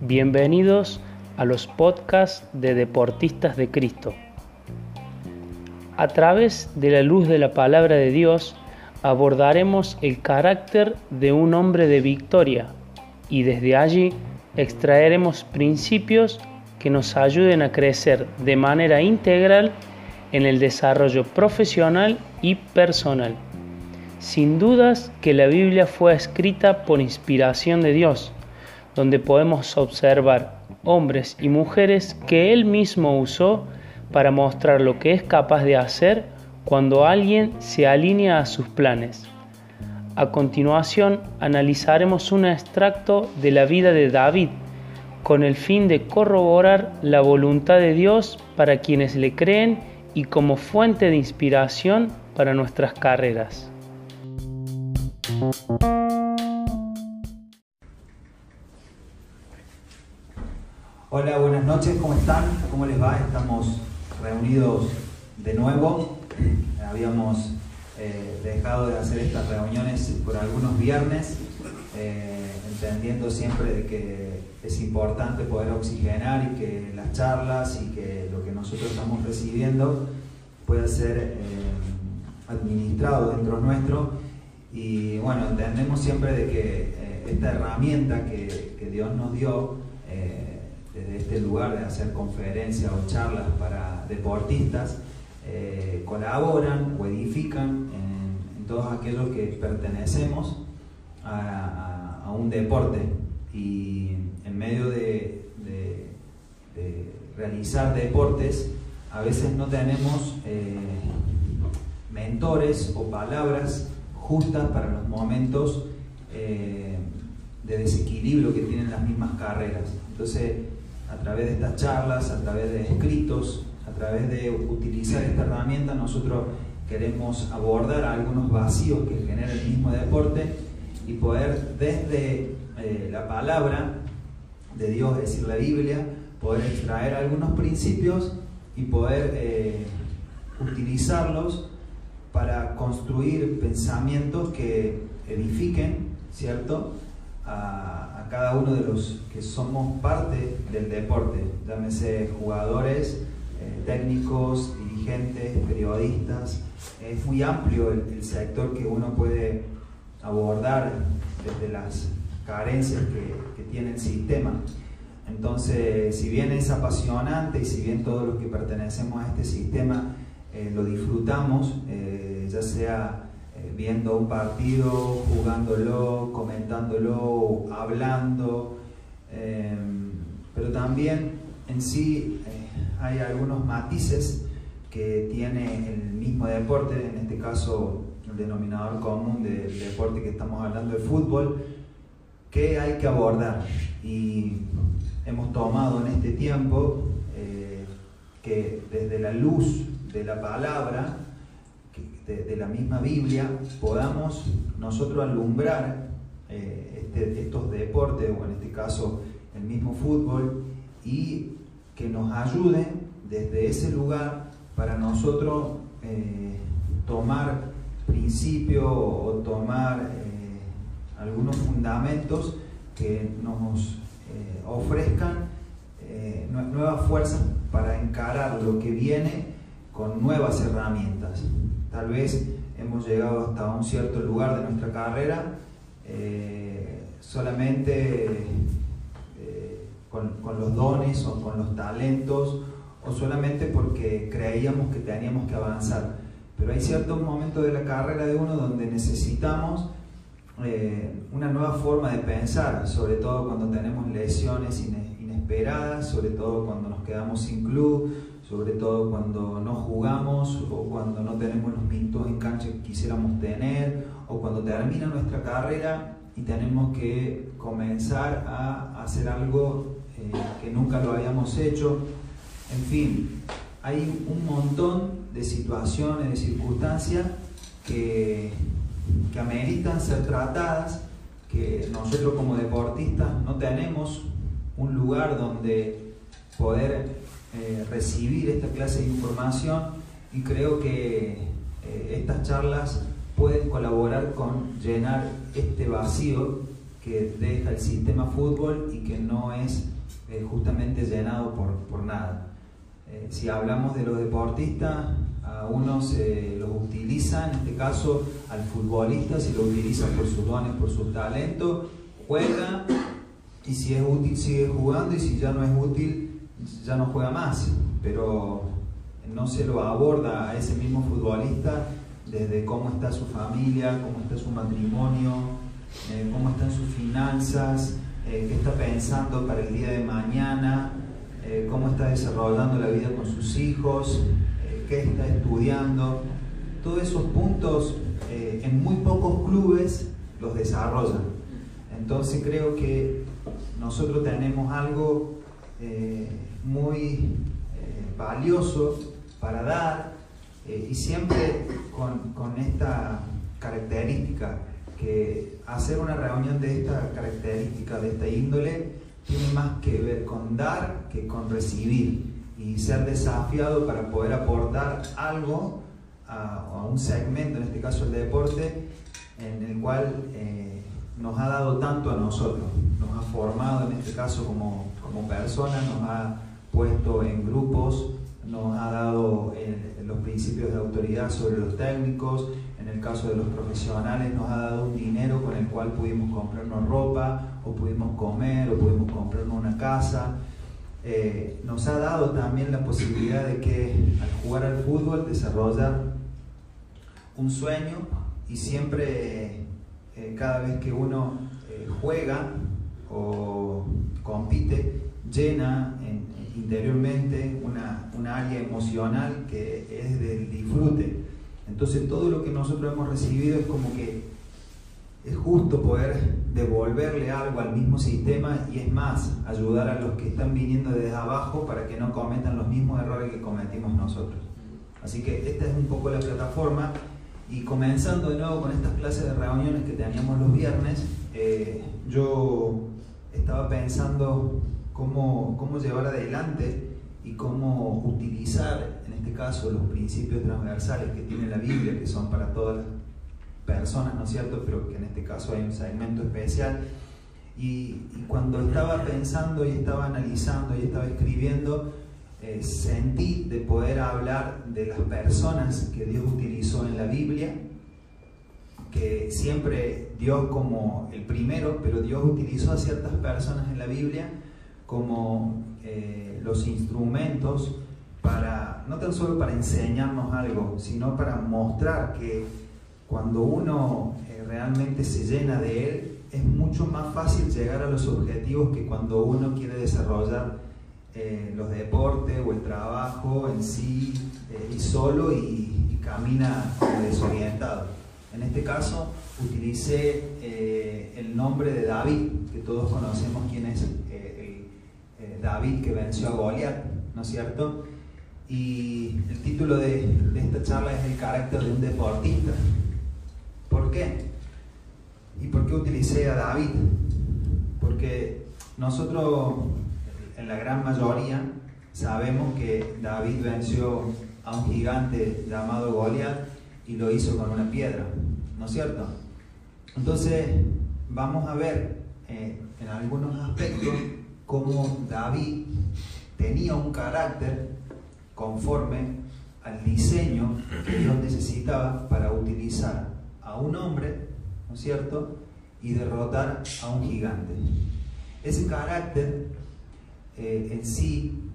Bienvenidos a los podcasts de Deportistas de Cristo. A través de la luz de la palabra de Dios abordaremos el carácter de un hombre de victoria y desde allí extraeremos principios que nos ayuden a crecer de manera integral en el desarrollo profesional y personal. Sin dudas que la Biblia fue escrita por inspiración de Dios donde podemos observar hombres y mujeres que Él mismo usó para mostrar lo que es capaz de hacer cuando alguien se alinea a sus planes. A continuación analizaremos un extracto de la vida de David con el fin de corroborar la voluntad de Dios para quienes le creen y como fuente de inspiración para nuestras carreras. Hola, buenas noches, ¿cómo están? ¿Cómo les va? Estamos reunidos de nuevo. Habíamos eh, dejado de hacer estas reuniones por algunos viernes, eh, entendiendo siempre de que es importante poder oxigenar y que las charlas y que lo que nosotros estamos recibiendo pueda ser eh, administrado dentro nuestro. Y bueno, entendemos siempre de que esta herramienta que, que Dios nos dio, desde este lugar de hacer conferencias o charlas para deportistas, eh, colaboran o edifican en, todos aquellos que pertenecemos a, un deporte. Y en medio de, realizar deportes a veces no tenemos eh, mentores o palabras justas para los momentos eh, de desequilibrio que tienen las mismas carreras. Entonces, a través de estas charlas, a través de escritos, a través de utilizar esta herramienta, nosotros queremos abordar algunos vacíos que genera el mismo deporte y poder desde eh, la palabra de Dios, es decir, la Biblia, poder extraer algunos principios y poder eh, utilizarlos para construir pensamientos que edifiquen, ¿cierto? A, cada uno de los que somos parte del deporte, llámese jugadores, eh, técnicos, dirigentes, periodistas. Es muy amplio el, sector que uno puede abordar desde las carencias que, tiene el sistema. Entonces, si bien es apasionante y si bien todos los que pertenecemos a este sistema eh, lo disfrutamos, eh, ya sea viendo un partido, jugándolo, comentándolo, hablando, em, pero también en sí eh, hay algunos matices que tiene el mismo deporte, en este caso el denominador común del deporte que estamos hablando de fútbol, que hay que abordar. Y hemos tomado en este tiempo eh, que desde la luz de la palabra, de, la misma Biblia podamos nosotros alumbrar eh, este, estos deportes, o en este caso el mismo fútbol, y que nos ayude desde ese lugar para nosotros eh, tomar principios o tomar eh, algunos fundamentos que nos ofrezcan nuevas fuerzas para encarar lo que viene con nuevas herramientas. Tal vez hemos llegado hasta un cierto lugar de nuestra carrera eh, solamente eh, con, los dones o con los talentos o solamente porque creíamos que teníamos que avanzar. Pero hay ciertos momentos de la carrera de uno donde necesitamos eh, una nueva forma de pensar, sobre todo cuando tenemos lesiones inesperadas, sobre todo cuando nos quedamos sin club, sobre todo cuando no jugamos o cuando no tenemos los minutos en cancha que quisiéramos tener o cuando termina nuestra carrera y tenemos que comenzar a hacer algo eh, que nunca lo habíamos hecho. En fin, hay un montón de situaciones, de circunstancias que, que ameritan ser tratadas, que nosotros como deportistas no tenemos un lugar donde poder eh, recibir esta clase de información y creo que eh, estas charlas pueden colaborar con llenar este vacío que deja el sistema fútbol y que no es eh, justamente llenado por, por nada. Si hablamos de los deportistas, a unos los utiliza, en este caso al futbolista, si lo utiliza por sus dones, por su talento, juega y si es útil sigue jugando y si ya no es útil ya no juega más. Pero no se lo aborda a ese mismo futbolista desde cómo está su familia, cómo está su matrimonio, eh, cómo están sus finanzas, eh, qué está pensando para el día de mañana, eh, cómo está desarrollando la vida con sus hijos, qué está estudiando. Todos esos puntos en muy pocos clubes los desarrollan. Entonces creo que nosotros tenemos algo muy valioso para dar y siempre con, con esta característica que hacer una reunión de esta característica, de esta índole, tiene más que ver con dar que con recibir y ser desafiado para poder aportar algo a, un segmento, en este caso el deporte, en el cual eh, nos ha dado tanto a nosotros, nos ha formado en este caso como, como personas, nos ha puesto en grupos, nos ha dado eh, los principios de autoridad sobre los técnicos, en el caso de los profesionales nos ha dado un dinero con el cual pudimos comprarnos ropa, o pudimos comer, o pudimos comprarnos una casa. Eh, nos ha dado también la posibilidad de que al jugar al fútbol desarrollar un sueño y siempre eh, cada vez que uno eh, juega o compite llena interiormente una, una área emocional que es del disfrute entonces todo lo que nosotros hemos recibido es como que es justo poder devolverle algo al mismo sistema y es más, ayudar a los que están viniendo desde abajo para que no cometan los mismos errores que cometimos nosotros. Así que esta es un poco la plataforma y comenzando de nuevo con estas clases de reuniones que teníamos los viernes, eh, yo estaba pensando cómo, cómo llevar adelante y cómo utilizar este caso los principios transversales que tiene la Biblia, que son para todas las personas, ¿no es cierto? Pero que en este caso hay un segmento especial. Y, cuando estaba pensando y estaba analizando y estaba escribiendo, eh, sentí de poder hablar de las personas que Dios utilizó en la Biblia, que siempre Dios como el primero, pero Dios utilizó a ciertas personas en la Biblia como eh, los instrumentos para, no tan solo para enseñarnos algo, sino para mostrar que cuando uno eh, realmente se llena de él, es mucho más fácil llegar a los objetivos que cuando uno quiere desarrollar eh, los deportes o el trabajo en sí eh, y solo y, camina desorientado. En este caso utilicé el nombre de David, que todos conocemos quién es David que venció a Goliat, ¿no es cierto? Y el título de, esta charla es El carácter de un deportista. ¿Por qué? ¿Y por qué utilicé a David? Porque nosotros, en la gran mayoría, sabemos que David venció a un gigante llamado Goliat y lo hizo con una piedra, ¿no es cierto? Entonces, vamos a ver eh, en algunos aspectos cómo David tenía un carácter conforme al diseño que Dios necesitaba para utilizar a un hombre, ¿no es cierto?, y derrotar a un gigante. Ese carácter eh, en sí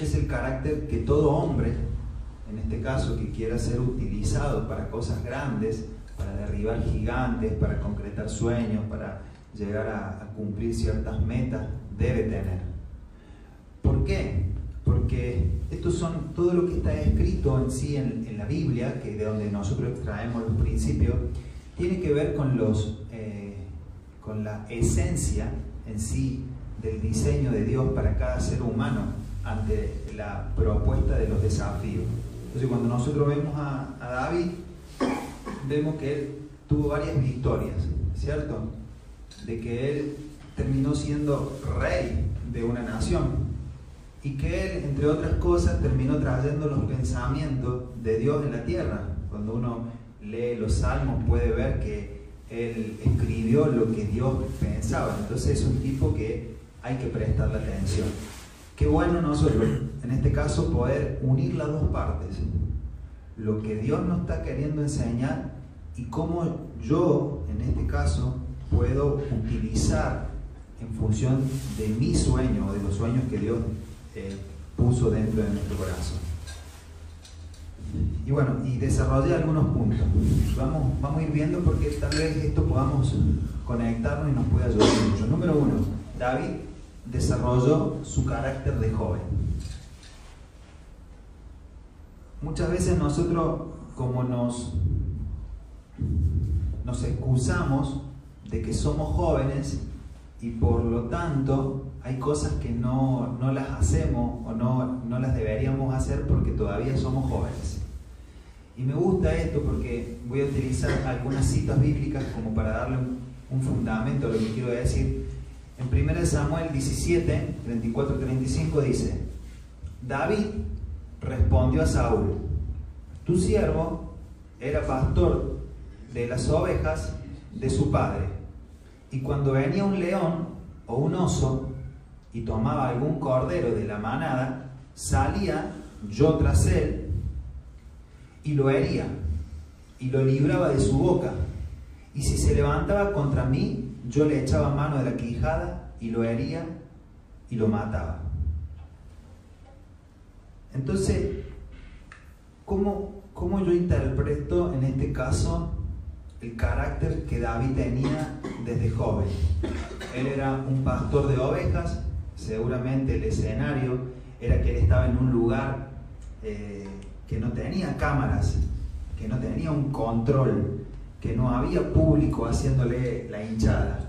es el carácter que todo hombre, en este caso que quiera ser utilizado para cosas grandes, para derribar gigantes, para concretar sueños, para llegar a, a cumplir ciertas metas, debe tener. ¿Por qué? porque esto son todo lo que está escrito en sí en, la Biblia, que de donde nosotros extraemos los principios, tiene que ver con, los, eh, con la esencia en sí del diseño de Dios para cada ser humano ante la propuesta de los desafíos. Entonces cuando nosotros vemos a, a David, vemos que él tuvo varias victorias, ¿cierto? De que él terminó siendo rey de una nación, y que él, entre otras cosas, terminó trayendo los pensamientos de Dios en la tierra. Cuando uno lee los salmos puede ver que él escribió lo que Dios pensaba. Entonces es un tipo que hay que prestarle atención. Qué bueno nosotros, en este caso, poder unir las dos partes. Lo que Dios nos está queriendo enseñar y cómo yo, en este caso, puedo utilizar en función de mi sueño o de los sueños que Dios eh, puso dentro de nuestro corazón. Y bueno, y desarrollé algunos puntos. Vamos, vamos a ir viendo porque tal vez esto podamos conectarnos y nos pueda ayudar mucho. Número uno, David desarrolló su carácter de joven. Muchas veces nosotros, como nos, nos excusamos de que somos jóvenes y por lo tanto hay cosas que no, las hacemos o no, no las deberíamos hacer porque todavía somos jóvenes. Y me gusta esto porque voy a utilizar algunas citas bíblicas como para darle un, fundamento a lo que quiero decir. En 1 Samuel 17, 34 35 dice, David respondió a Saúl, tu siervo era pastor de las ovejas de su padre, y cuando venía un león o un oso y tomaba algún cordero de la manada, salía yo tras él y lo hería y lo libraba de su boca. Y si se levantaba contra mí, yo le echaba mano de la quijada y lo hería y lo mataba. Entonces, ¿cómo, ¿cómo yo interpreto en este caso el carácter que David tenía desde joven? Él era un pastor de ovejas, seguramente el escenario era que él estaba en un lugar eh, que no tenía cámaras, que no tenía un control, que no había público haciéndole la hinchada.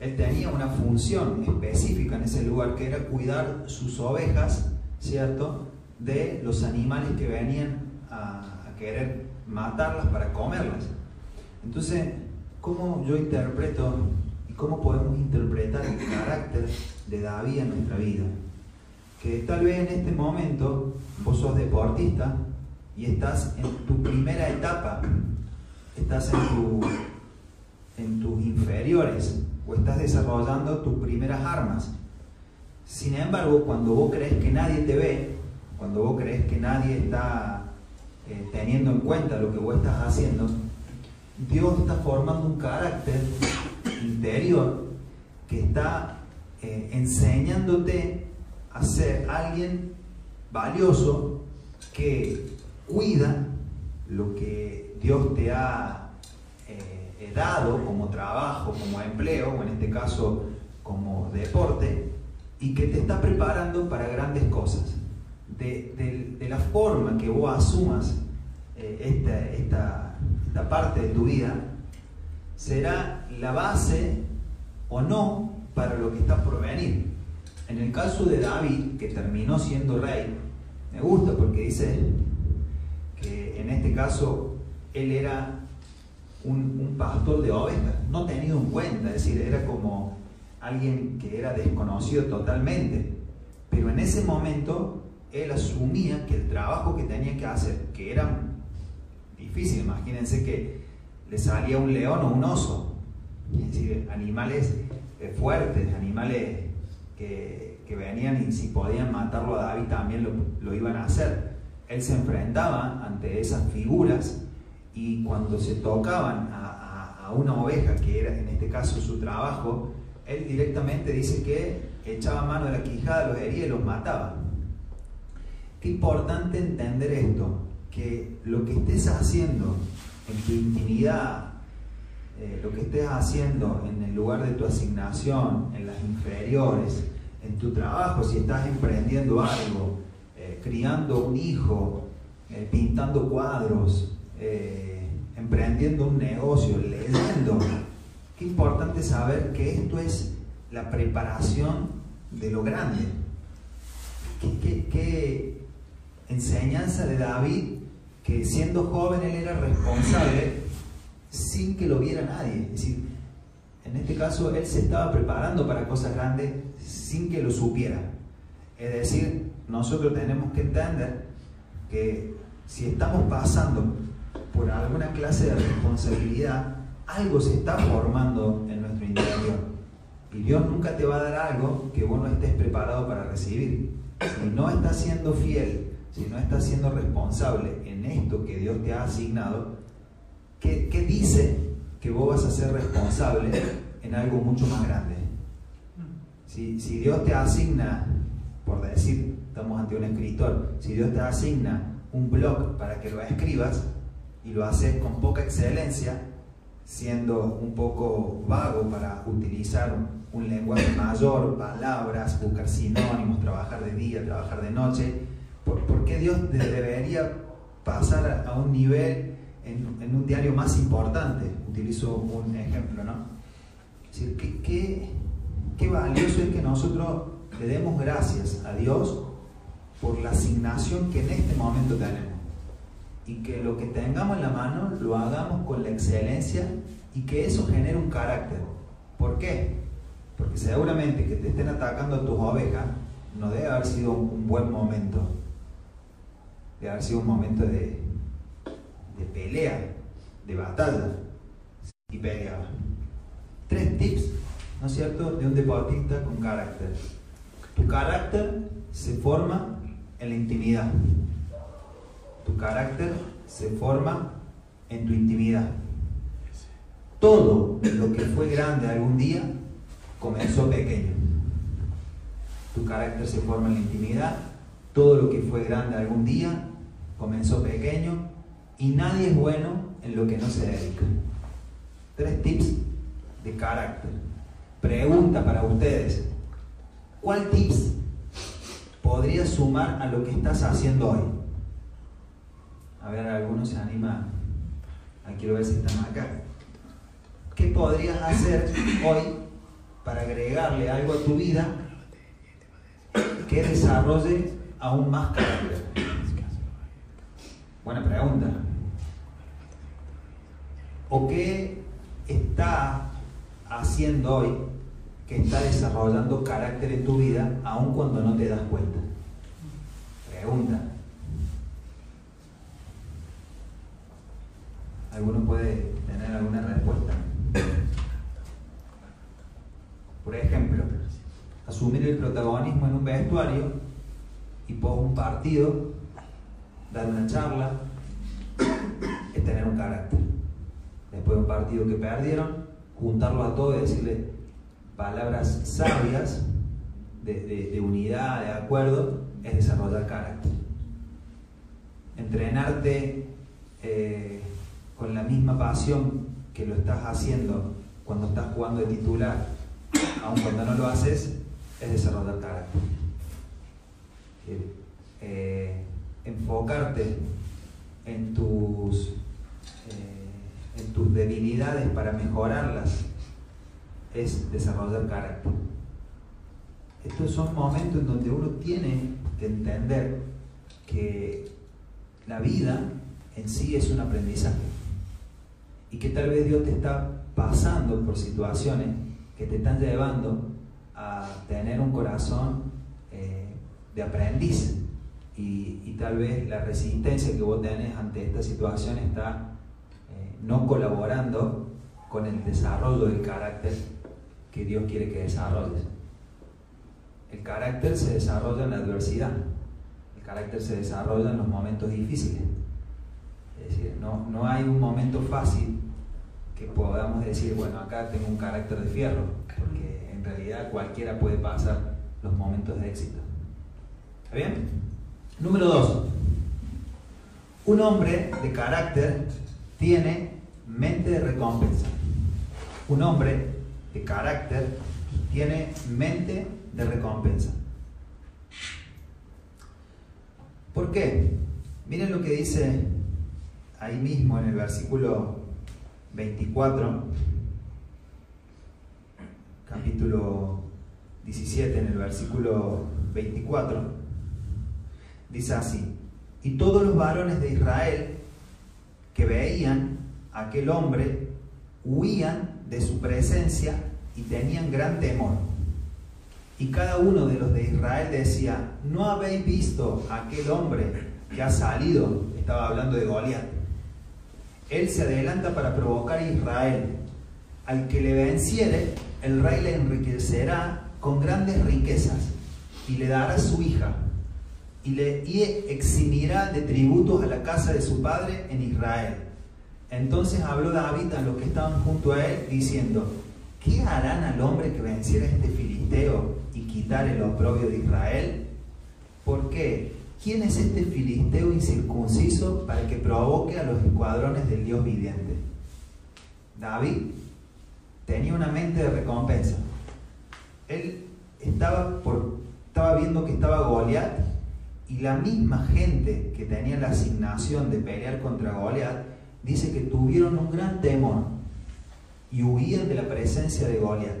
Él tenía una función específica en ese lugar, que era cuidar sus ovejas, ¿cierto?, de los animales que venían a, querer matarlas para comerlas. Entonces, ¿cómo yo interpreto y cómo podemos interpretar el carácter de David en nuestra vida? que tal vez en este momento vos sos deportista y estás en tu primera etapa, estás en, tu, en tus inferiores o estás desarrollando tus primeras armas. Sin embargo, cuando vos crees que nadie te ve, cuando vos crees que nadie está eh, teniendo en cuenta lo que vos estás haciendo, Dios está formando un carácter interior que está eh, enseñándote a ser alguien valioso que cuida lo que Dios te ha eh, dado como trabajo, como empleo, o en este caso como deporte, y que te está preparando para grandes cosas. De, la forma que vos asumas eh, esta, esta parte de tu vida, será la base o no para lo que está por venir. En el caso de David, que terminó siendo rey, me gusta porque dice que en este caso él era un, pastor de ovejas, no tenido en cuenta, es decir, era como alguien que era desconocido totalmente. Pero en ese momento él asumía que el trabajo que tenía que hacer, que era difícil, imagínense que le salía un león o un oso, es decir, animales eh, fuertes, animales que, venían y si podían matarlo a David también lo, iban a hacer. Él se enfrentaba ante esas figuras y cuando se tocaban a, una oveja, que era en este caso su trabajo, él directamente dice que echaba mano de la quijada, los hería y los mataba. Qué importante entender esto, que lo que estés haciendo en tu intimidad, eh, lo que estés haciendo en el lugar de tu asignación, en las inferiores, en tu trabajo, si estás emprendiendo algo, eh, criando un hijo, eh, pintando cuadros, emprendiendo un negocio, leyendo. Qué importante saber que esto es la preparación de lo grande. qué enseñanza de David que siendo joven él era responsable sin que lo viera nadie. Es decir, en este caso él se estaba preparando para cosas grandes sin que lo supiera. Es decir, nosotros tenemos que entender que si estamos pasando por alguna clase de responsabilidad, algo se está formando en nuestro interior. Y Dios nunca te va a dar algo que vos no estés preparado para recibir. Si no estás siendo fiel, si no estás siendo responsable esto que Dios te ha asignado, ¿qué, qué dice que vos vas a ser responsable en algo mucho más grande? Si, si Dios te asigna, por decir, estamos ante un escritor, si Dios te asigna un blog para que lo escribas y lo haces con poca excelencia, siendo un poco vago para utilizar un lenguaje mayor, palabras, buscar sinónimos, trabajar de día, trabajar de noche, ¿por, qué Dios debería pasar a un nivel en, un diario más importante? Utilizo un ejemplo, ¿no? Es decir, ¿qué, qué valioso es que nosotros le demos gracias a Dios por la asignación que en este momento tenemos y que lo que tengamos en la mano lo hagamos con la excelencia y que eso genere un carácter. ¿Por qué? Porque seguramente que te estén atacando a tus ovejas no debe haber sido un buen momento. Debe haber sido un momento de, de pelea, de batalla. Y peleaba. Tres tips, ¿no es cierto?, de un deportista con carácter. Tu carácter se forma en la intimidad. Tu carácter se forma en tu intimidad. Todo lo que fue grande algún día comenzó pequeño. Tu carácter se forma en la intimidad. Todo lo que fue grande algún día comenzó pequeño. Y nadie es bueno en lo que no se dedica. Tres tips de carácter. Pregunta para ustedes. ¿Cuál tips podría sumar a lo que estás haciendo hoy? A ver, algunos se anima. Quiero ver si están acá. ¿Qué podrías hacer hoy para agregarle algo a tu vida que desarrolle aún más carácter? Buena pregunta. ¿O qué está haciendo hoy que está desarrollando carácter en tu vida aun cuando no te das cuenta? Pregunta. ¿Alguno puede tener alguna respuesta? Por ejemplo, asumir el protagonismo en un vestuario y por un partido, dar una charla, es tener un carácter. Después de un partido que perdieron, juntarlo a todos y decirle palabras sabias de, unidad, de acuerdo, es desarrollar carácter. Entrenarte eh, con la misma pasión que lo estás haciendo cuando estás jugando de titular aun cuando no lo haces, es desarrollar carácter. Eh, enfocarte en tus, eh, en tus debilidades para mejorarlas es desarrollar carácter. Estos son momentos en donde uno tiene que entender que la vida en sí es un aprendizaje y que tal vez Dios te está pasando por situaciones que te están llevando a tener un corazón de aprendiz. Y, tal vez la resistencia que vos tenés ante esta situación está eh, no colaborando con el desarrollo del carácter que Dios quiere que desarrolles. El carácter se desarrolla en la adversidad, el carácter se desarrolla en los momentos difíciles. Es decir, no, no hay un momento fácil que podamos decir, bueno, acá tengo un carácter de fierro, porque en realidad cualquiera puede pasar los momentos de éxito. Número dos. Un hombre de carácter tiene mente de recompensa. Un hombre de carácter tiene mente de recompensa. ¿Por qué? Miren lo que dice ahí mismo en el versículo 24, capítulo 17, en el versículo 24, dice así, y todos los varones de Israel que veían a aquel hombre huían de su presencia y tenían gran temor. Y cada uno de los de Israel decía, ¿no habéis visto a aquel hombre que ha salido? Estaba hablando de Goliat él se adelanta para provocar a Israel. Al que le venciere, el rey le enriquecerá con grandes riquezas y le dará su hija y le eximirá de tributos a la casa de su padre en Israel. Entonces habló David a los que estaban junto a él diciendo, ¿qué harán al hombre que venciera este filisteo y quitar el oprobio de Israel? ¿Por qué? ¿Quién es este filisteo incircunciso para que provoque a los escuadrones del Dios viviente? David tenía una mente de recompensa. Él estaba, por, estaba viendo que estaba Goliat y la misma gente que tenía la asignación de pelear contra Goliat dice que tuvieron un gran temor y huían de la presencia de Goliat.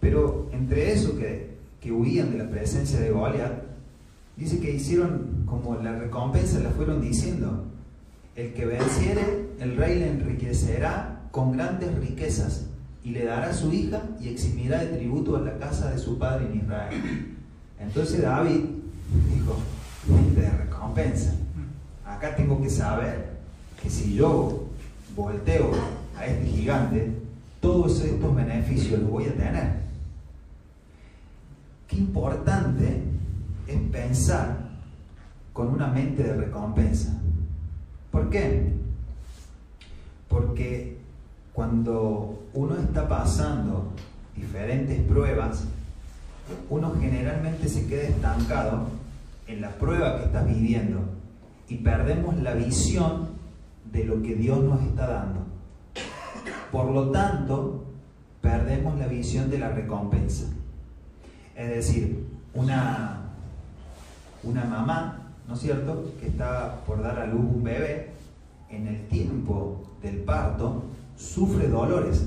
Pero entre eso que, que huían de la presencia de Goliat, dice que hicieron como la recompensa, la fueron diciendo, el que venciere, el rey le enriquecerá con grandes riquezas y le dará su hija y eximirá de tributo a la casa de su padre en Israel. Entonces David dijo, mente de recompensa. Acá tengo que saber que si yo volteo a este gigante, todos estos beneficios los voy a tener. Qué importante es pensar con una mente de recompensa. ¿Por qué? Porque cuando uno está pasando diferentes pruebas, uno generalmente se queda estancado en la prueba que estás viviendo y perdemos la visión de lo que Dios nos está dando. Por lo tanto, perdemos la visión de la recompensa. Es decir, una una mamá, ¿no es cierto?, que está por dar a luz un bebé, en el tiempo del parto sufre dolores,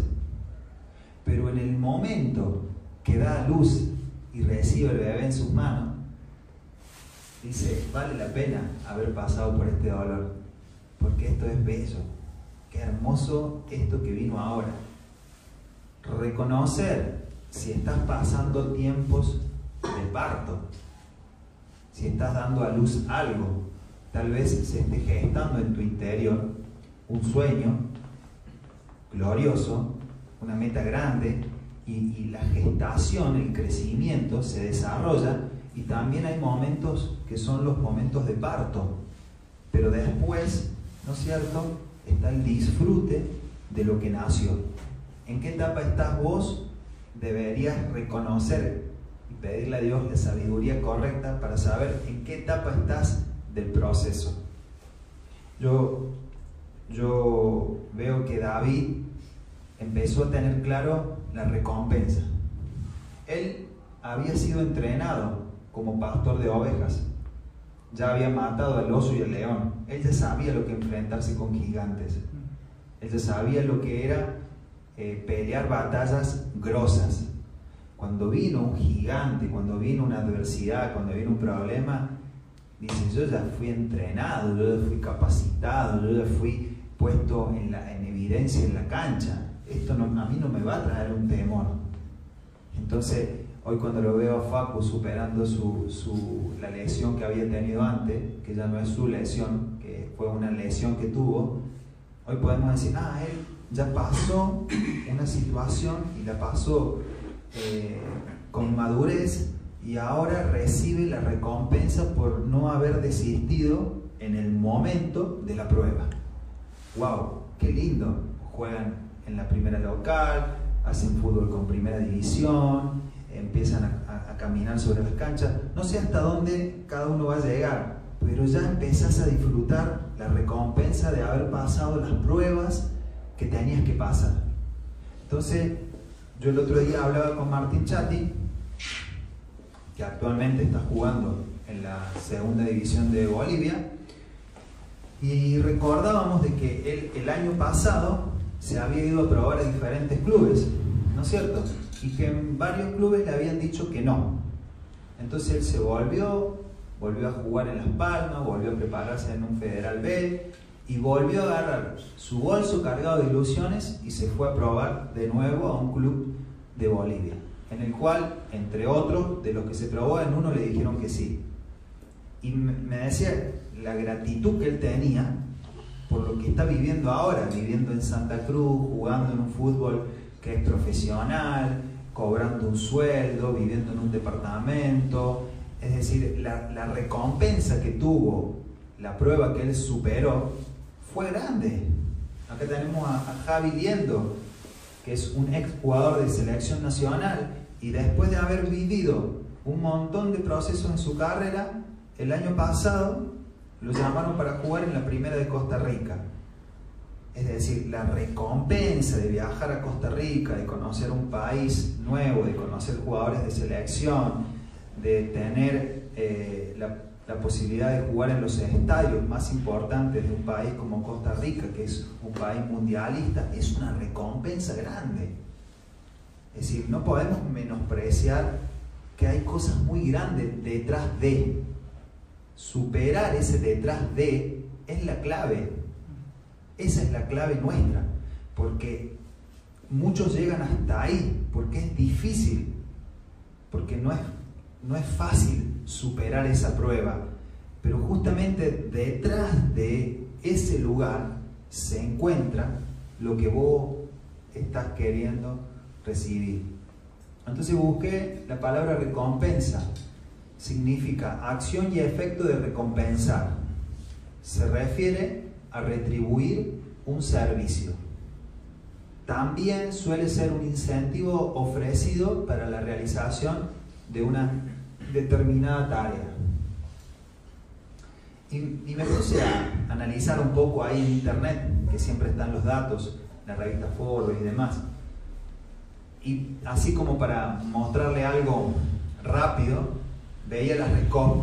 pero en el momento que da a luz y recibe el bebé en sus manos, dice, vale la pena haber pasado por este dolor, porque esto es bello, qué hermoso esto que vino ahora. Reconocer si estás pasando tiempos de parto, si estás dando a luz algo, tal vez se esté gestando en tu interior un sueño glorioso, una meta grande, y, la gestación, el crecimiento se desarrolla y también hay momentos que son los momentos de parto, pero después, ¿no es cierto?, está el disfrute de lo que nació. ¿En qué etapa estás vos? Deberías reconocer y pedirle a Dios la sabiduría correcta para saber en qué etapa estás del proceso. Yo, yo veo que David empezó a tener claro la recompensa. Él había sido entrenado como pastor de ovejas. Ya había matado al oso y al león. Él ya sabía lo que enfrentarse con gigantes. Él ya sabía lo que era eh, pelear batallas grosas. Cuando vino un gigante, cuando vino una adversidad, cuando vino un problema, dice, yo ya fui entrenado, yo ya fui capacitado, yo ya fui puesto en, evidencia en la cancha. Esto no, a mí no me va a traer un temor. Entonces, hoy cuando lo veo a Facu superando su, su, la lesión que había tenido antes, que ya no es su lesión, que fue una lesión que tuvo, hoy podemos decir, ah, él ya pasó una situación y la pasó eh, con madurez y ahora recibe la recompensa por no haber desistido en el momento de la prueba. ¡Wow! ¡Qué lindo! Juegan en la primera local, hacen fútbol con primera división, empiezan a, caminar sobre las canchas. No sé hasta dónde cada uno va a llegar, pero ya empezás a disfrutar la recompensa de haber pasado las pruebas que tenías que pasar. Entonces, yo el otro día hablaba con Martín Chatti, que actualmente está jugando en la segunda división de Bolivia, y recordábamos de que él el año pasado se había ido a probar a diferentes clubes, ¿no es cierto? Y que en varios clubes le habían dicho que no. Entonces él se volvió, volvió a jugar en Las Palmas, volvió a prepararse en un Federal B, y volvió a agarrar su bolso cargado de ilusiones y se fue a probar de nuevo a un club de Bolivia, en el cual, entre otros, de los que se probó, en uno le dijeron que sí. Y me decía la gratitud que él tenía por lo que está viviendo ahora, viviendo en Santa Cruz, jugando en un fútbol que es profesional, cobrando un sueldo, viviendo en un departamento. Es decir, la, recompensa que tuvo la prueba que él superó fue grande. Acá tenemos a, Javi Liendo, que es un ex jugador de selección nacional y después de haber vivido un montón de procesos en su carrera, el año pasado lo llamaron para jugar en la primera de Costa Rica. Es decir, la recompensa de viajar a Costa Rica, de conocer un país nuevo, de conocer jugadores de selección, de tener eh, la, la, posibilidad de jugar en los estadios más importantes de un país como Costa Rica, que es un país mundialista, es una recompensa grande. Es decir, no podemos menospreciar que hay cosas muy grandes detrás de superar ese detrás de es la clave. Esa es la clave nuestra. Porque muchos llegan hasta ahí, porque es difícil, porque no es, no es fácil superar esa prueba. Pero justamente detrás de ese lugar se encuentra lo que vos estás queriendo recibir. Entonces busqué la palabra recompensa significa acción y efecto de recompensar. Se refiere a retribuir un servicio. También suele ser un incentivo ofrecido para la realización de una determinada tarea. Y, me puse a analizar un poco ahí en internet, que siempre están los datos, la revista Forbes y demás. Y así como para mostrarle algo rápido, veía las,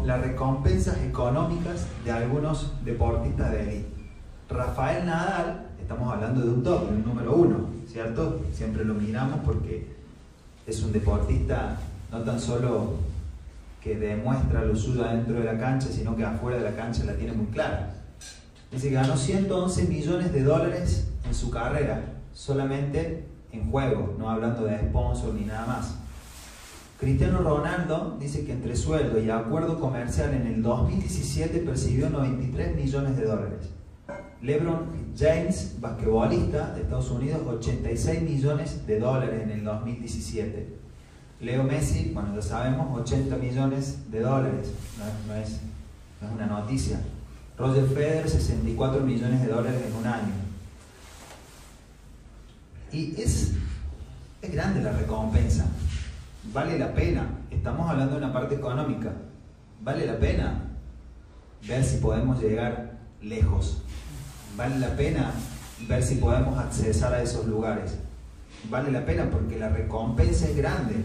las recompensas económicas de algunos deportistas de élite. Rafael Nadal, estamos hablando de un top, de un número uno, ¿cierto? Siempre lo miramos porque es un deportista no tan solo que demuestra lo suyo dentro de la cancha, sino que afuera de la cancha la tiene muy clara. Dice que ganó 111 millones de dólares en su carrera, solamente en juego, no hablando de sponsor ni nada más. Cristiano Ronaldo dice que entre sueldo y acuerdo comercial en el 2017 percibió 93 millones de dólares. LeBron James, basquetbolista de Estados Unidos, 86 millones de dólares en el 2017. Leo Messi, bueno, ya sabemos, 80 millones de dólares. No, es, una noticia. Roger Federer, 64 millones de dólares en un año. Y es, es grande la recompensa vale la pena, estamos hablando de una parte económica, vale la pena ver si podemos llegar lejos, vale la pena ver si podemos accesar a esos lugares, vale la pena porque la recompensa es grande.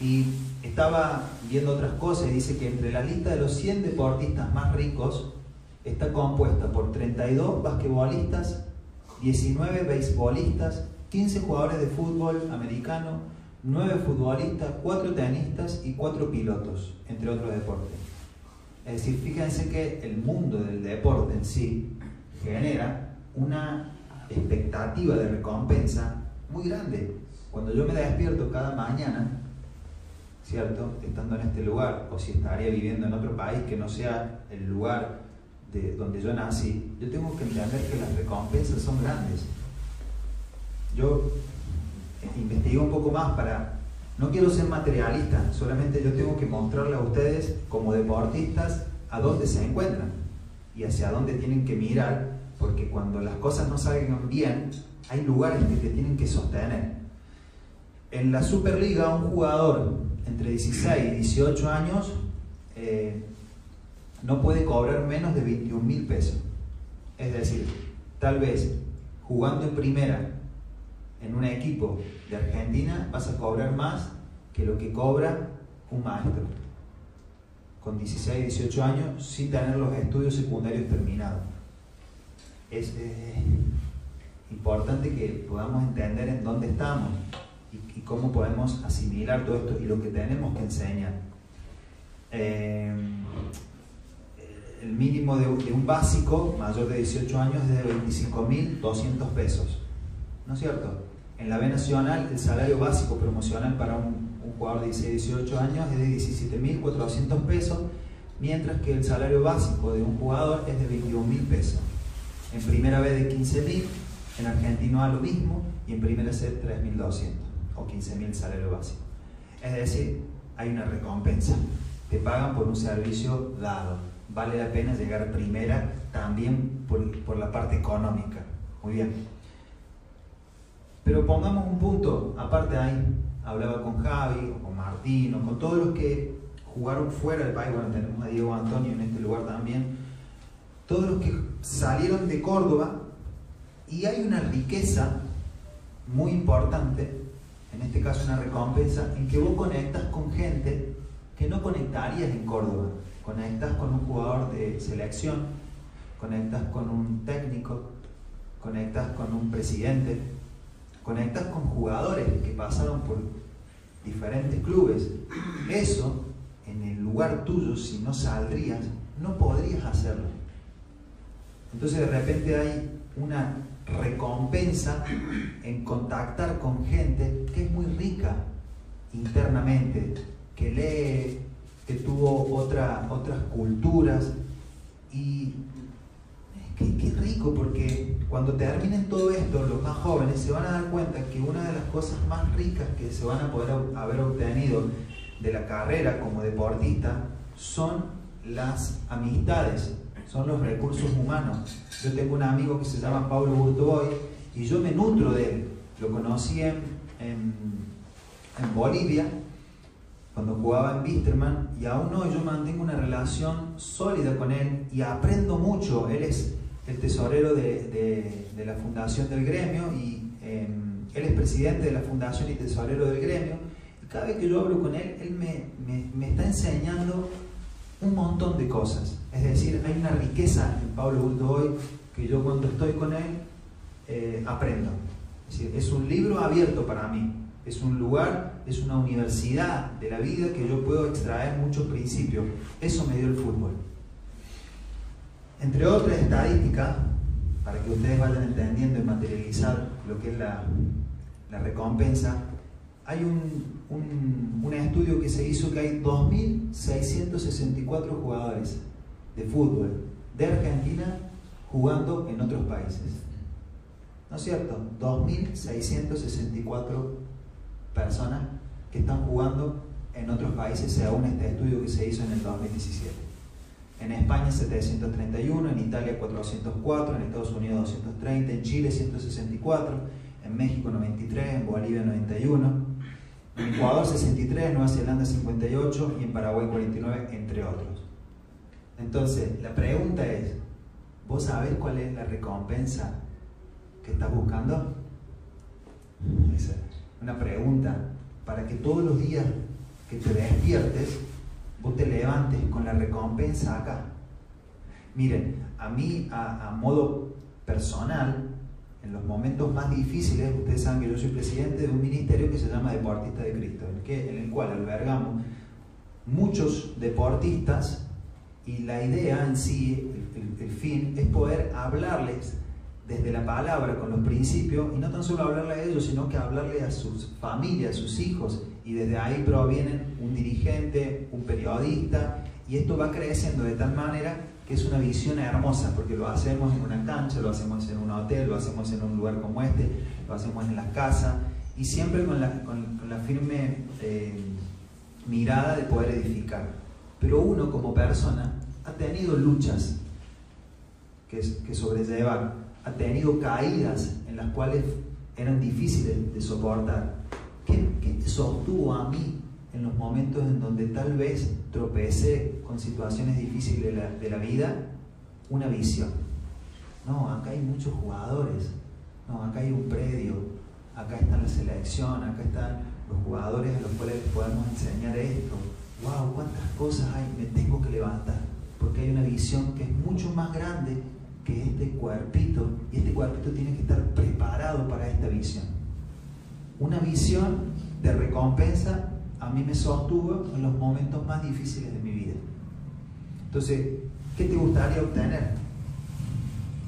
Y estaba viendo otras cosas y dice que entre la lista de los 100 deportistas más ricos está compuesta por 32 basquetbolistas, 19 beisbolistas, 15 jugadores de fútbol americano, nueve futbolistas, cuatro tenistas y cuatro pilotos, entre otros deportes. Es decir, fíjense que el mundo del deporte en sí genera una expectativa de recompensa muy grande. Cuando yo me despierto cada mañana, ¿cierto? Estando en este lugar, o si estaría viviendo en otro país que no sea el lugar de donde yo nací, yo tengo que entender que las recompensas son grandes. Yo investigué un poco más para... No quiero ser materialista, solamente yo tengo que mostrarle a ustedes como deportistas a dónde se encuentran y hacia dónde tienen que mirar, porque cuando las cosas no salgan bien, hay lugares que te tienen que sostener. En la Superliga, un jugador entre 16 y 18 años eh, no puede cobrar menos de 21 mil pesos. Es decir, tal vez jugando en primera en un equipo de Argentina vas a cobrar más que lo que cobra un maestro con 16, 18 años sin tener los estudios secundarios terminados. Es eh, importante que podamos entender en dónde estamos y, cómo podemos asimilar todo esto y lo que tenemos que enseñar. Eh, el mínimo de, de, un básico mayor de 18 años es de 25.200 pesos. ¿No es cierto? En la B Nacional, el salario básico promocional para un, jugador de 16, 18 años es de 17.400 pesos, mientras que el salario básico de un jugador es de 21.000 pesos. En primera B de 15.000, en argentino A lo mismo y en primera C 3.200 o 15.000 salario básico. Es decir, hay una recompensa. Te pagan por un servicio dado. Vale la pena llegar primera también por, por la parte económica. Muy bien. Pero pongamos un punto, aparte ahí, hablaba con Javi con Martín con todos los que jugaron fuera del país, bueno, tenemos a Diego Antonio en este lugar también, todos los que salieron de Córdoba y hay una riqueza muy importante, en este caso una recompensa, en que vos conectas con gente que no conectarías en Córdoba. Conectas con un jugador de selección, conectas con un técnico, conectas con un presidente, conectas con jugadores que pasaron por diferentes clubes. Eso, en el lugar tuyo, si no saldrías, no podrías hacerlo. Entonces de repente hay una recompensa en contactar con gente que es muy rica internamente, que lee, que tuvo otra, otras culturas y qué, rico porque cuando terminen todo esto los más jóvenes se van a dar cuenta que una de las cosas más ricas que se van a poder haber obtenido de la carrera como deportista son las amistades, son los recursos humanos. Yo tengo un amigo que se llama Pablo Burtoboy y yo me nutro de él. Lo conocí en, en, Bolivia cuando jugaba en Wisterman y aún hoy yo mantengo una relación sólida con él y aprendo mucho. Él es el tesorero de, la fundación del gremio y em, él es presidente de la fundación y tesorero del gremio. Y cada vez que yo hablo con él, él me, está enseñando un montón de cosas. Es decir, hay una riqueza en Pablo Bulto hoy que yo cuando estoy con él eh, aprendo. Es un libro abierto para mí. Es un lugar, es una universidad de la vida que yo puedo extraer muchos principios. Eso me dio el fútbol. Entre otras estadísticas, para que ustedes vayan entendiendo y materializar lo que es la, recompensa, hay un, estudio que se hizo que hay 2.664 jugadores de fútbol de Argentina jugando en otros países. ¿No es cierto? 2.664 personas que están jugando en otros países según este estudio que se hizo en el 2017. En España 731, en Italia 404, en Estados Unidos 230, en Chile 164, en México 93, en Bolivia 91, en Ecuador 63, Nueva Zelanda 58 y en Paraguay 49, entre otros. Entonces, la pregunta es, ¿vos sabés cuál es la recompensa que estás buscando? Una pregunta para que todos los días que te despiertes vos te levantes con la recompensa acá. Miren, a mí, a, modo personal, en los momentos más difíciles, ustedes saben que yo soy presidente de un ministerio que se llama Deportista de Cristo, en el cual albergamos muchos deportistas y la idea en sí, el, fin, es poder hablarles desde la palabra, con los principios, y no tan solo hablarle a ellos, sino que hablarle a sus familias, a sus hijos, y desde ahí provienen un dirigente, un periodista, y esto va creciendo de tal manera que es una visión hermosa, porque lo hacemos en una cancha, lo hacemos en un hotel, lo hacemos en un lugar como este, lo hacemos en la casa, y siempre con la, con, la firme eh, mirada de poder edificar. Pero uno como persona ha tenido luchas que, que sobrellevar, ha tenido caídas en las cuales eran difíciles de soportar ¿Qué, sostuvo a mí en los momentos en donde tal vez tropecé con situaciones difíciles de la, de la vida? Una visión. No, acá hay muchos jugadores. No, acá hay un predio. Acá está la selección. Acá están los jugadores a los cuales podemos enseñar esto. ¡Wow! ¿Cuántas cosas hay? Me tengo que levantar. Porque hay una visión que es mucho más grande que este cuerpito. Y este cuerpito tiene que estar preparado para esta visión una visión de recompensa a mí me sostuvo en los momentos más difíciles de mi vida. Entonces, ¿qué te gustaría obtener?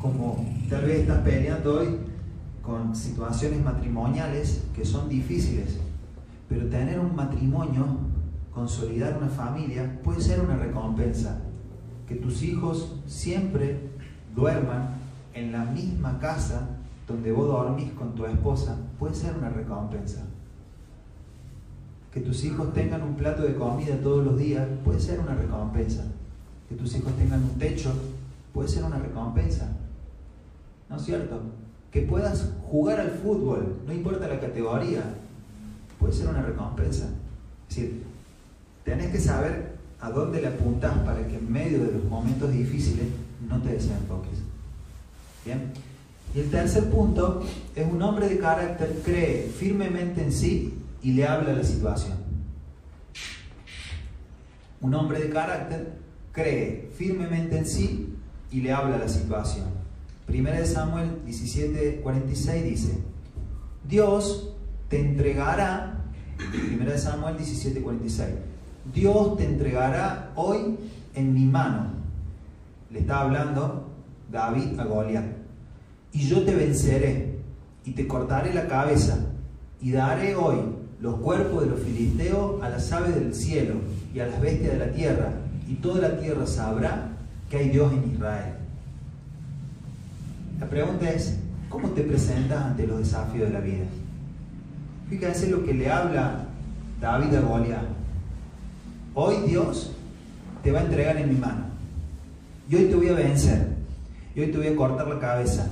Como tal vez estás peleando hoy con situaciones matrimoniales que son difíciles, pero tener un matrimonio, consolidar una familia, puede ser una recompensa. Que tus hijos siempre duerman en la misma casa donde vos dormís con tu esposa puede ser una recompensa. Que tus hijos tengan un plato de comida todos los días puede ser una recompensa. Que tus hijos tengan un techo puede ser una recompensa. ¿No es cierto? Que puedas jugar al fútbol, no importa la categoría, puede ser una recompensa. Es decir, tenés que saber a dónde le apuntas para que en medio de los momentos difíciles no te desenfoques. ¿Bien? Y el tercer punto es un hombre de carácter cree firmemente en sí y le habla la situación. Un hombre de carácter cree firmemente en sí y le habla la situación. Primera de Samuel 17:46 dice, Dios te entregará, Primera de Samuel 17:46, Dios te entregará hoy en mi mano. Le está hablando David a Goliat. Y yo te venceré y te cortaré la cabeza y daré hoy los cuerpos de los filisteos a las aves del cielo y a las bestias de la tierra, y toda la tierra sabrá que hay Dios en Israel. La pregunta es, ¿cómo te presentas ante los desafíos de la vida? Fíjense lo que le habla David a Goliat. Hoy Dios te va a entregar en mi mano. Y hoy te voy a vencer. Y hoy te voy a cortar la cabeza.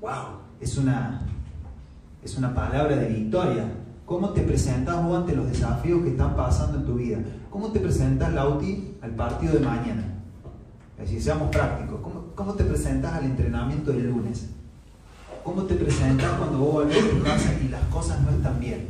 ¡Wow! Es una, es una palabra de victoria. ¿Cómo te presentas vos ante los desafíos que están pasando en tu vida? ¿Cómo te presentas, Lauti, al partido de mañana? Es seamos prácticos. ¿Cómo, cómo te presentas al entrenamiento del lunes? ¿Cómo te presentas cuando vos volvés a tu casa y las cosas no están bien?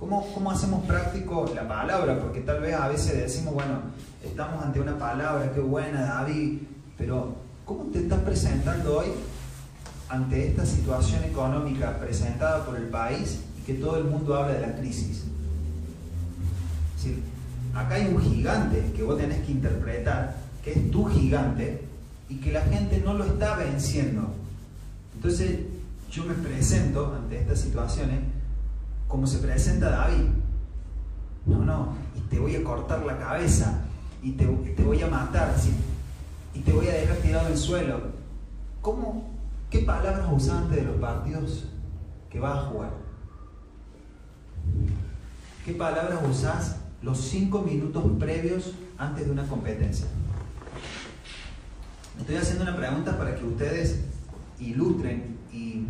¿Cómo, ¿Cómo hacemos práctico la palabra? Porque tal vez a veces decimos, bueno, estamos ante una palabra, qué buena, David, pero ¿cómo te estás presentando hoy ante esta situación económica presentada por el país y que todo el mundo habla de la crisis? Es decir, acá hay un gigante que vos tenés que interpretar, que es tu gigante, y que la gente no lo está venciendo. Entonces yo me presento ante estas situaciones como se presenta David. No, no, y te voy a cortar la cabeza, y te, voy a matar, y te voy a dejar tirado en el suelo. ¿Cómo, ¿Qué palabras usas antes de los partidos que vas a jugar? ¿Qué palabras usas los cinco minutos previos antes de una competencia? Estoy haciendo una pregunta para que ustedes ilustren y,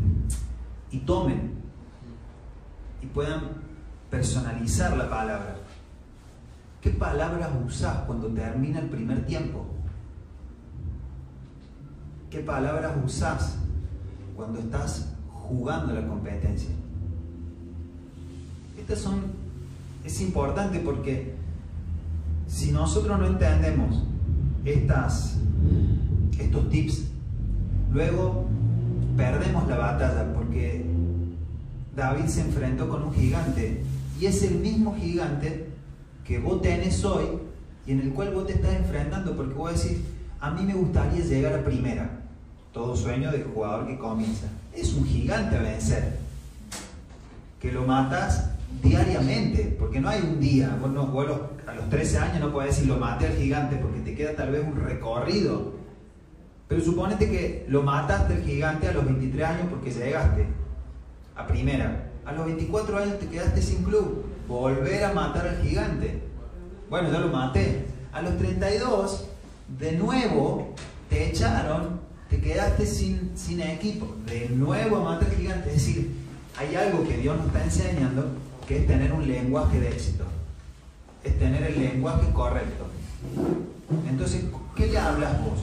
y tomen y puedan personalizar la palabra. ¿Qué palabras usás cuando termina el primer tiempo? ¿Qué palabras usás cuando estás jugando la competencia? Estas son, es importante porque si nosotros no entendemos estas, estos tips, luego perdemos la batalla porque David se enfrentó con un gigante y es el mismo gigante que vos tenés hoy y en el cual vos te estás enfrentando porque vos decís, a mí me gustaría llegar a primera, todo sueño del jugador que comienza. Es un gigante a vencer, que lo matas diariamente, porque no hay un día, vos, no, vos a los 13 años no puedes decir lo maté al gigante porque te queda tal vez un recorrido. Pero suponete que lo mataste al gigante a los 23 años porque llegaste a primera. A los 24 años te quedaste sin club. Volver a matar al gigante. Bueno, ya lo maté. A los 32, de nuevo, te echaron, te quedaste sin, sin equipo. De nuevo a matar gigante. Es decir, hay algo que Dios nos está enseñando que es tener un lenguaje de éxito. Es tener el lenguaje correcto. Entonces, ¿qué le hablas vos?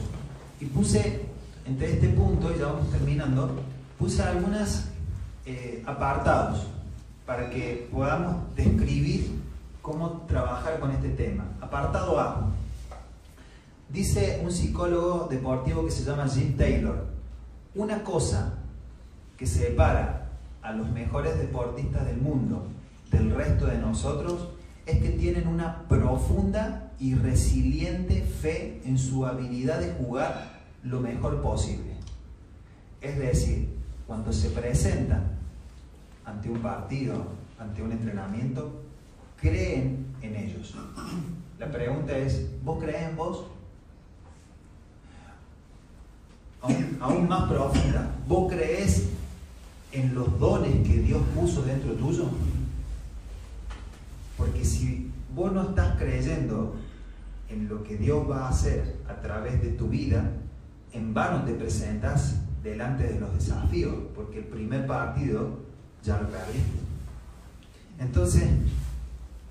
Y puse, entre este punto, y ya vamos terminando, puse algunas eh, apartados para que podamos describir cómo trabajar con este tema. Apartado A. Dice un psicólogo deportivo que se llama Jim Taylor, una cosa que separa a los mejores deportistas del mundo del resto de nosotros es que tienen una profunda y resiliente fe en su habilidad de jugar lo mejor posible. Es decir, cuando se presentan ante un partido, ante un entrenamiento, creen en ellos. La pregunta es, ¿vos crees en vos? Aún más profunda. ¿Vos crees en los dones que Dios puso dentro tuyo? Porque si vos no estás creyendo en lo que Dios va a hacer a través de tu vida, en vano te presentas delante de los desafíos, porque el primer partido ya lo perdiste. Entonces,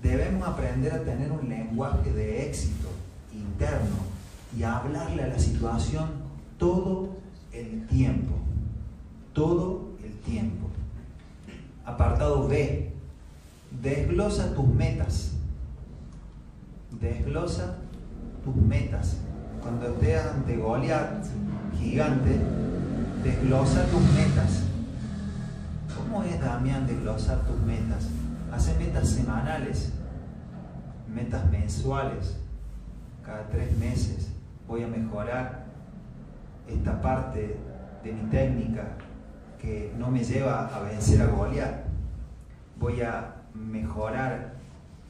debemos aprender a tener un lenguaje de éxito interno y a hablarle a la situación todo el tiempo. Todo el tiempo. Apartado B. Desglosa tus metas. Desglosa tus metas. Cuando estés ante Goliat, gigante, desglosa tus metas. ¿Cómo es, Damián, desglosar tus metas? Hace metas semanales, metas mensuales, cada tres meses. Voy a mejorar esta parte de mi técnica que no me lleva a vencer a Goliat. Voy a mejorar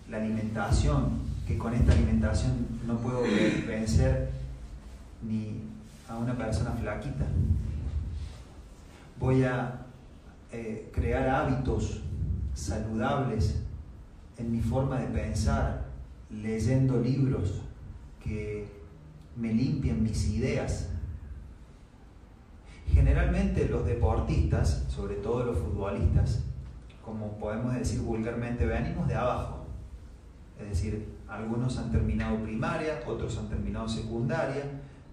la alimentación, que con esta alimentación no puedo vencer ni a una persona flaquita. Voy a eh, crear hábitos saludables en mi forma de pensar, leyendo libros que me limpien mis ideas. Generalmente los deportistas, sobre todo los futbolistas, como podemos decir vulgarmente, venimos de abajo. Es decir, algunos han terminado primaria, otros han terminado secundaria,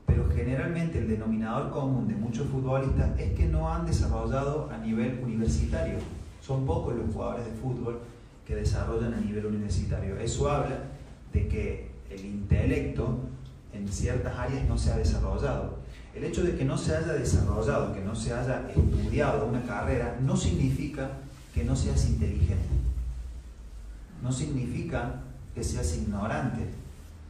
pero generalmente el denominador común de muchos futbolistas es que no han desarrollado a nivel universitario. Son pocos los jugadores de fútbol que desarrollan a nivel universitario. Eso habla de que el intelecto en ciertas áreas no se ha desarrollado. El hecho de que no se haya desarrollado, que no se haya estudiado una carrera, no significa que no seas inteligente. No significa que seas ignorante.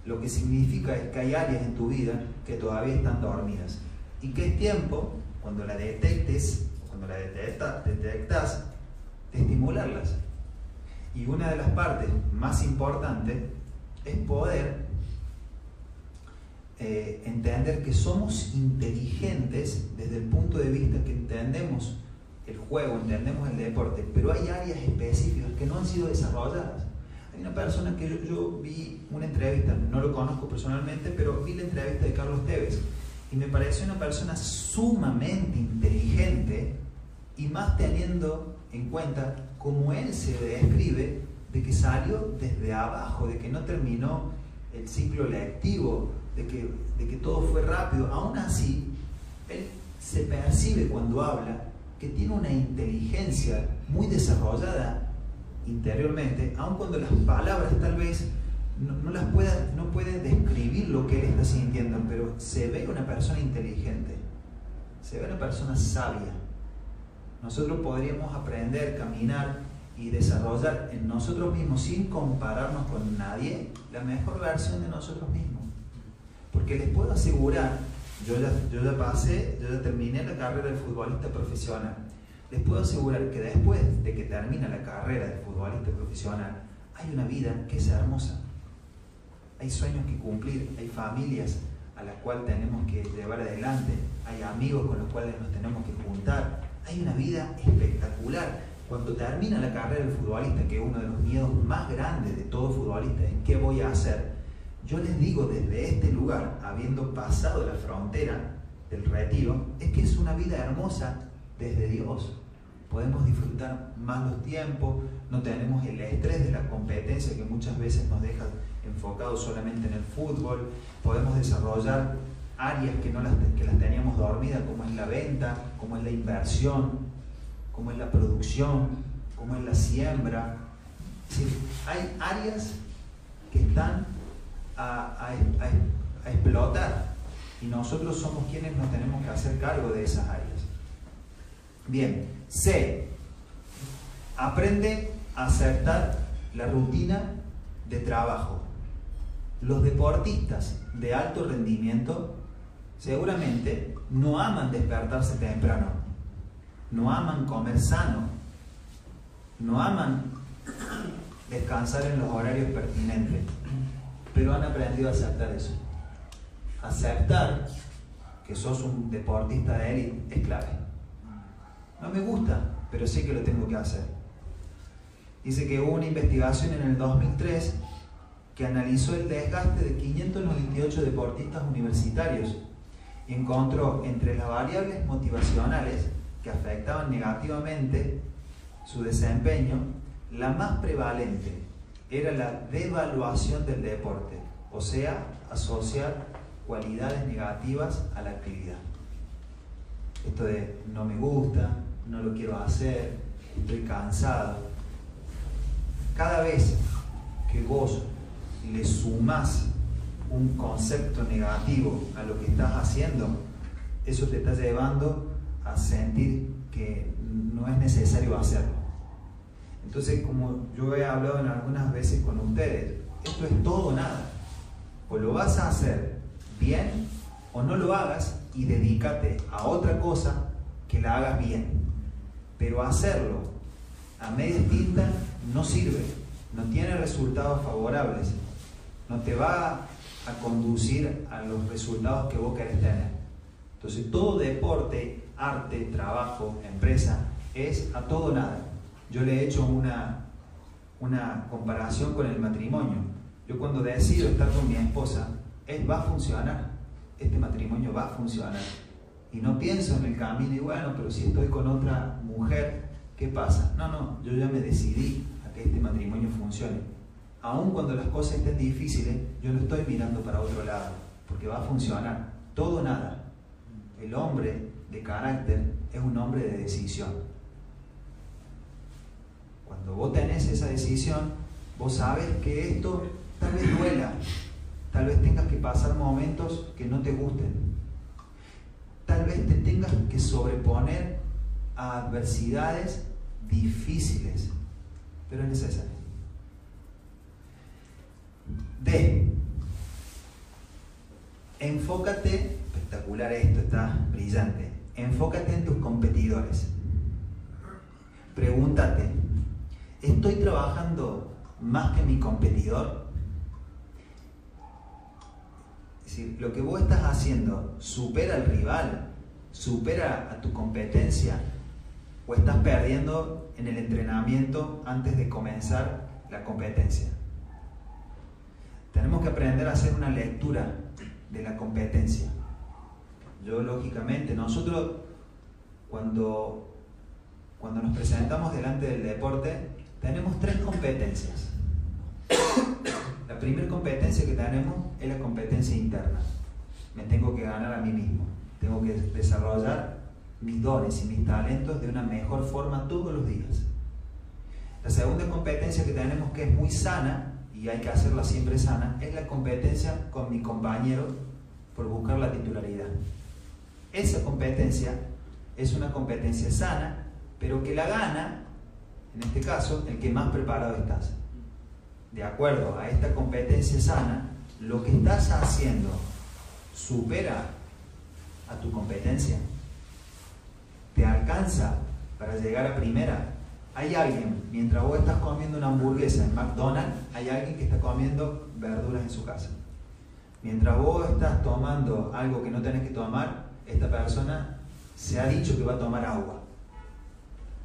Lo que significa es que hay áreas en tu vida que todavía están dormidas. Y que es tiempo, cuando la detectes, cuando la detectas, detectas de estimularlas. Y una de las partes más importantes es poder eh, entender que somos inteligentes desde el punto de vista que entendemos el juego, entendemos el deporte, pero hay áreas específicas que no han sido desarrolladas. Hay una persona que yo, vi una entrevista, no lo conozco personalmente, pero vi la entrevista de Carlos Tevez y me pareció una persona sumamente inteligente y más teniendo en cuenta cómo él se describe de que salió desde abajo, de que no terminó el ciclo lectivo, de que, de que todo fue rápido. Aún así, él se percibe cuando habla que tiene una inteligencia muy desarrollada interiormente, aun cuando las palabras tal vez no, las pueda, no puede describir lo que él está sintiendo, pero se ve una persona inteligente, se ve una persona sabia. Nosotros podríamos aprender, caminar y desarrollar en nosotros mismos, sin compararnos con nadie, la mejor versión de nosotros mismos. Porque les puedo asegurar, yo ya, pasé, yo ya terminé la carrera de futbolista profesional. Les puedo asegurar que después de que termina la carrera de futbolista profesional, hay una vida que es hermosa. Hay sueños que cumplir, hay familias a las cuales tenemos que llevar adelante, hay amigos con los cuales nos tenemos que juntar. Hay una vida espectacular cuando termina la carrera del futbolista, que es uno de los miedos más grandes de todo futbolista, es qué voy a hacer. Yo les digo desde este lugar, habiendo pasado la frontera del retiro, es que es una vida hermosa desde Dios. Podemos disfrutar más los tiempos, no tenemos el estrés de la competencia que muchas veces nos deja enfocados solamente en el fútbol, podemos desarrollar áreas que, no las, que las teníamos dormidas, como es la venta, como es la inversión, como es la producción, como es la siembra. hay áreas que están a, explotar y nosotros somos quienes nos tenemos que hacer cargo de esas áreas. Bien, C. Aprende a acertar la rutina de trabajo. Los deportistas de alto rendimiento seguramente no aman despertarse temprano no aman comer sano, no aman descansar en los horarios pertinentes, pero han aprendido a aceptar eso. Aceptar que sos un deportista de élite es clave. No me gusta, pero sé que lo tengo que hacer. Dice que hubo una investigación en el 2003 que analizó el desgaste de 598 deportistas universitarios y encontró entre las variables motivacionales que afectaban negativamente su desempeño, la más prevalente era la devaluación del deporte, o sea, asociar cualidades negativas a la actividad. Esto de no me gusta, no lo quiero hacer, estoy cansado. Cada vez que vos le sumás un concepto negativo a lo que estás haciendo, eso te está llevando a sentir que no es necesario hacerlo. Entonces, como yo he hablado en algunas veces con ustedes, esto es todo o nada. O lo vas a hacer bien o no lo hagas y dedícate a otra cosa que la hagas bien. Pero hacerlo a media tinta no sirve, no tiene resultados favorables, no te va a conducir a los resultados que vos querés tener. Entonces todo deporte, arte, trabajo, empresa, es a todo nada. Yo le he hecho una, una comparación con el matrimonio. Yo cuando decido estar con mi esposa, es, va a funcionar, este matrimonio va a funcionar. Y no pienso en el camino y bueno, pero si estoy con otra mujer, ¿qué pasa? No, no, yo ya me decidí a que este matrimonio funcione aun cuando las cosas estén difíciles, yo no estoy mirando para otro lado, porque va a funcionar. Todo nada. El hombre de carácter es un hombre de decisión. Cuando vos tenés esa decisión, vos sabes que esto tal vez duela, tal vez tengas que pasar momentos que no te gusten, tal vez te tengas que sobreponer a adversidades difíciles, pero es necesario. D. Enfócate, espectacular esto, está brillante. Enfócate en tus competidores. Pregúntate, ¿estoy trabajando más que mi competidor? Es decir, lo que vos estás haciendo supera al rival, supera a tu competencia o estás perdiendo en el entrenamiento antes de comenzar la competencia. Tenemos que aprender a hacer una lectura de la competencia. Yo, lógicamente, nosotros cuando, cuando nos presentamos delante del deporte, tenemos tres competencias. La primera competencia que tenemos es la competencia interna. Me tengo que ganar a mí mismo. Tengo que desarrollar mis dones y mis talentos de una mejor forma todos los días. La segunda competencia que tenemos que es muy sana y hay que hacerla siempre sana, es la competencia con mi compañero por buscar la titularidad. Esa competencia es una competencia sana, pero que la gana, en este caso, el que más preparado estás. De acuerdo a esta competencia sana, lo que estás haciendo supera a tu competencia. Te alcanza para llegar a primera hay alguien, mientras vos estás comiendo una hamburguesa en McDonald's, hay alguien que está comiendo verduras en su casa. Mientras vos estás tomando algo que no tenés que tomar, esta persona se ha dicho que va a tomar agua.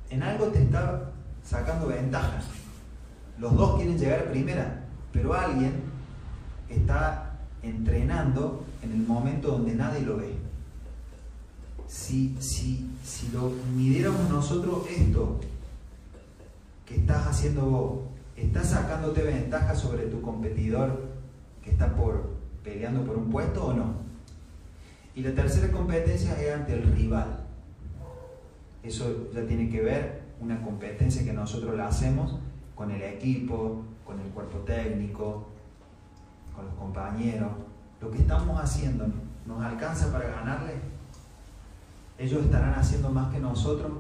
En algo te está sacando ventaja. Los dos quieren llegar primera, pero alguien está entrenando en el momento donde nadie lo ve. Si, si, si lo midiéramos nosotros esto que estás haciendo vos, estás sacándote ventaja sobre tu competidor que está por, peleando por un puesto o no. Y la tercera competencia es ante el rival. Eso ya tiene que ver una competencia que nosotros la hacemos con el equipo, con el cuerpo técnico, con los compañeros. Lo que estamos haciendo nos alcanza para ganarle. Ellos estarán haciendo más que nosotros.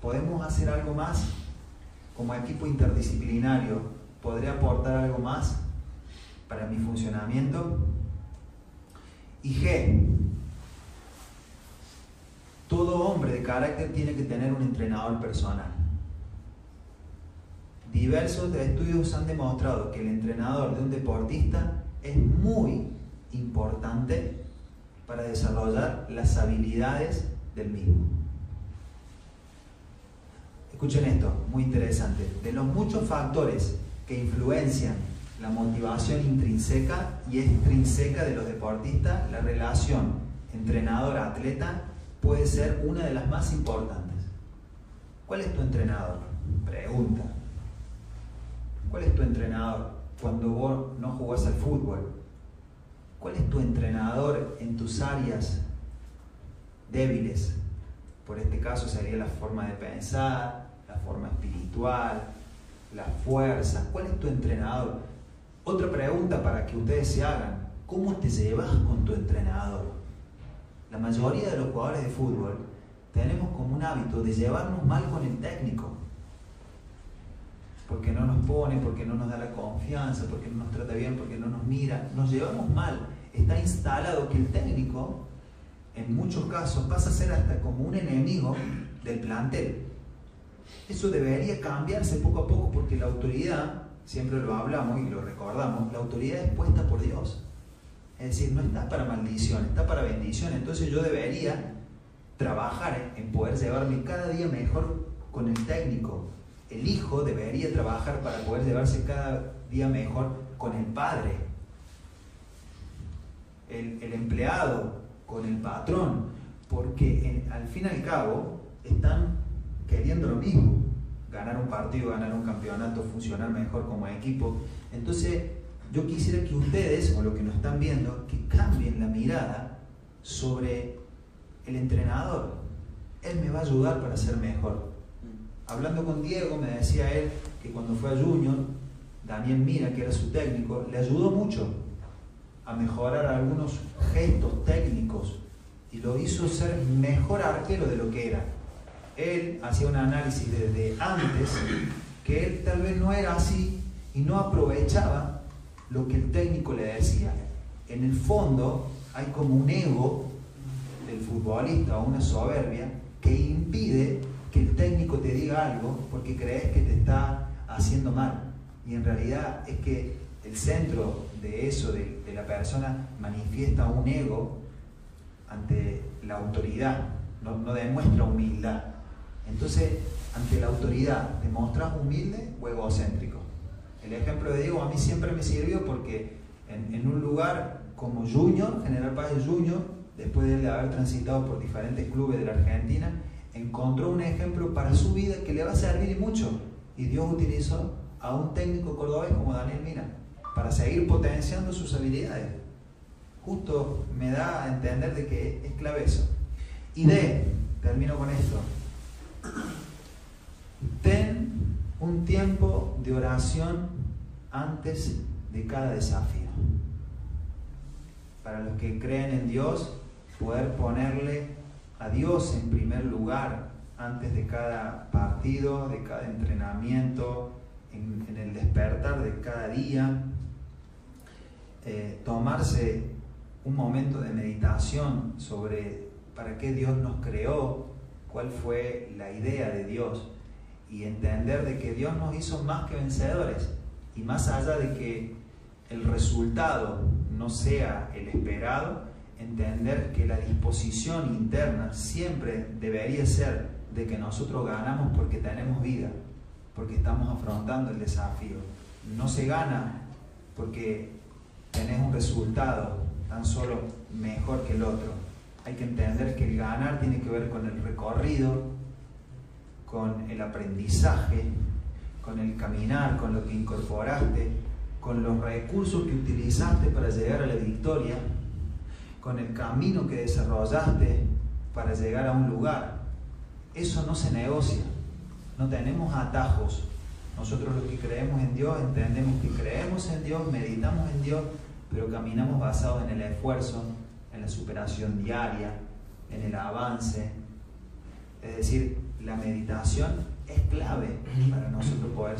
¿Podemos hacer algo más? como equipo interdisciplinario, ¿podría aportar algo más para mi funcionamiento? Y G, todo hombre de carácter tiene que tener un entrenador personal. Diversos estudios han demostrado que el entrenador de un deportista es muy importante para desarrollar las habilidades del mismo. Escuchen esto, muy interesante. De los muchos factores que influencian la motivación intrínseca y extrínseca de los deportistas, la relación entrenador-atleta puede ser una de las más importantes. ¿Cuál es tu entrenador? Pregunta. ¿Cuál es tu entrenador cuando vos no jugás al fútbol? ¿Cuál es tu entrenador en tus áreas débiles? Por este caso sería la forma de pensar, la forma espiritual, la fuerza. ¿Cuál es tu entrenador? Otra pregunta para que ustedes se hagan. ¿Cómo te llevas con tu entrenador? La mayoría de los jugadores de fútbol tenemos como un hábito de llevarnos mal con el técnico. Porque no nos pone, porque no nos da la confianza, porque no nos trata bien, porque no nos mira. Nos llevamos mal. Está instalado que el técnico, en muchos casos, pasa a ser hasta como un enemigo del plantel. Eso debería cambiarse poco a poco porque la autoridad siempre lo hablamos y lo recordamos, la autoridad es puesta por Dios. Es decir, no está para maldición, está para bendición. Entonces yo debería trabajar en poder llevarme cada día mejor con el técnico. El hijo debería trabajar para poder llevarse cada día mejor con el padre. El, empleado con el patrón. Porque al fin y al cabo están queriendo lo mismo ganar un partido, ganar un campeonato, funcionar mejor como equipo. Entonces, yo quisiera que ustedes, o lo que nos están viendo, que cambien la mirada sobre el entrenador. Él me va a ayudar para ser mejor. Hablando con Diego, me decía él que cuando fue a Junior, Daniel Mira, que era su técnico, le ayudó mucho a mejorar algunos gestos técnicos y lo hizo ser mejor arquero de lo que era él hacía un análisis desde antes que él tal vez no era así y no aprovechaba lo que el técnico le decía. En el fondo hay como un ego del futbolista o una soberbia que impide que el técnico te diga algo porque crees que te está haciendo mal. Y en realidad es que el centro de eso, de, la persona, manifiesta un ego ante la autoridad, no, demuestra humildad. Entonces, ante la autoridad, ¿te mostras humilde o egocéntrico? El ejemplo de Diego a mí siempre me sirvió porque en, un lugar como Junior, General Paz Junior, después de haber transitado por diferentes clubes de la Argentina, encontró un ejemplo para su vida que le va a servir mucho. Y Dios utilizó a un técnico cordobés como Daniel Mina para seguir potenciando sus habilidades. Justo me da a entender de que es clave eso. Y de, termino con esto, Ten un tiempo de oración antes de cada desafío. Para los que creen en Dios, poder ponerle a Dios en primer lugar antes de cada partido, de cada entrenamiento, en, el despertar de cada día. Eh, tomarse un momento de meditación sobre para qué Dios nos creó, cuál fue la idea de Dios y entender de que Dios nos hizo más que vencedores y más allá de que el resultado no sea el esperado, entender que la disposición interna siempre debería ser de que nosotros ganamos porque tenemos vida, porque estamos afrontando el desafío. No se gana porque tenés un resultado tan solo mejor que el otro hay que entender que el ganar tiene que ver con el recorrido, con el aprendizaje, con el caminar, con lo que incorporaste, con los recursos que utilizaste para llegar a la victoria, con el camino que desarrollaste para llegar a un lugar. Eso no se negocia, no tenemos atajos. Nosotros los que creemos en Dios entendemos que creemos en Dios, meditamos en Dios, pero caminamos basados en el esfuerzo, en la superación diaria, en el avance. Es decir, la meditación es clave para nosotros poder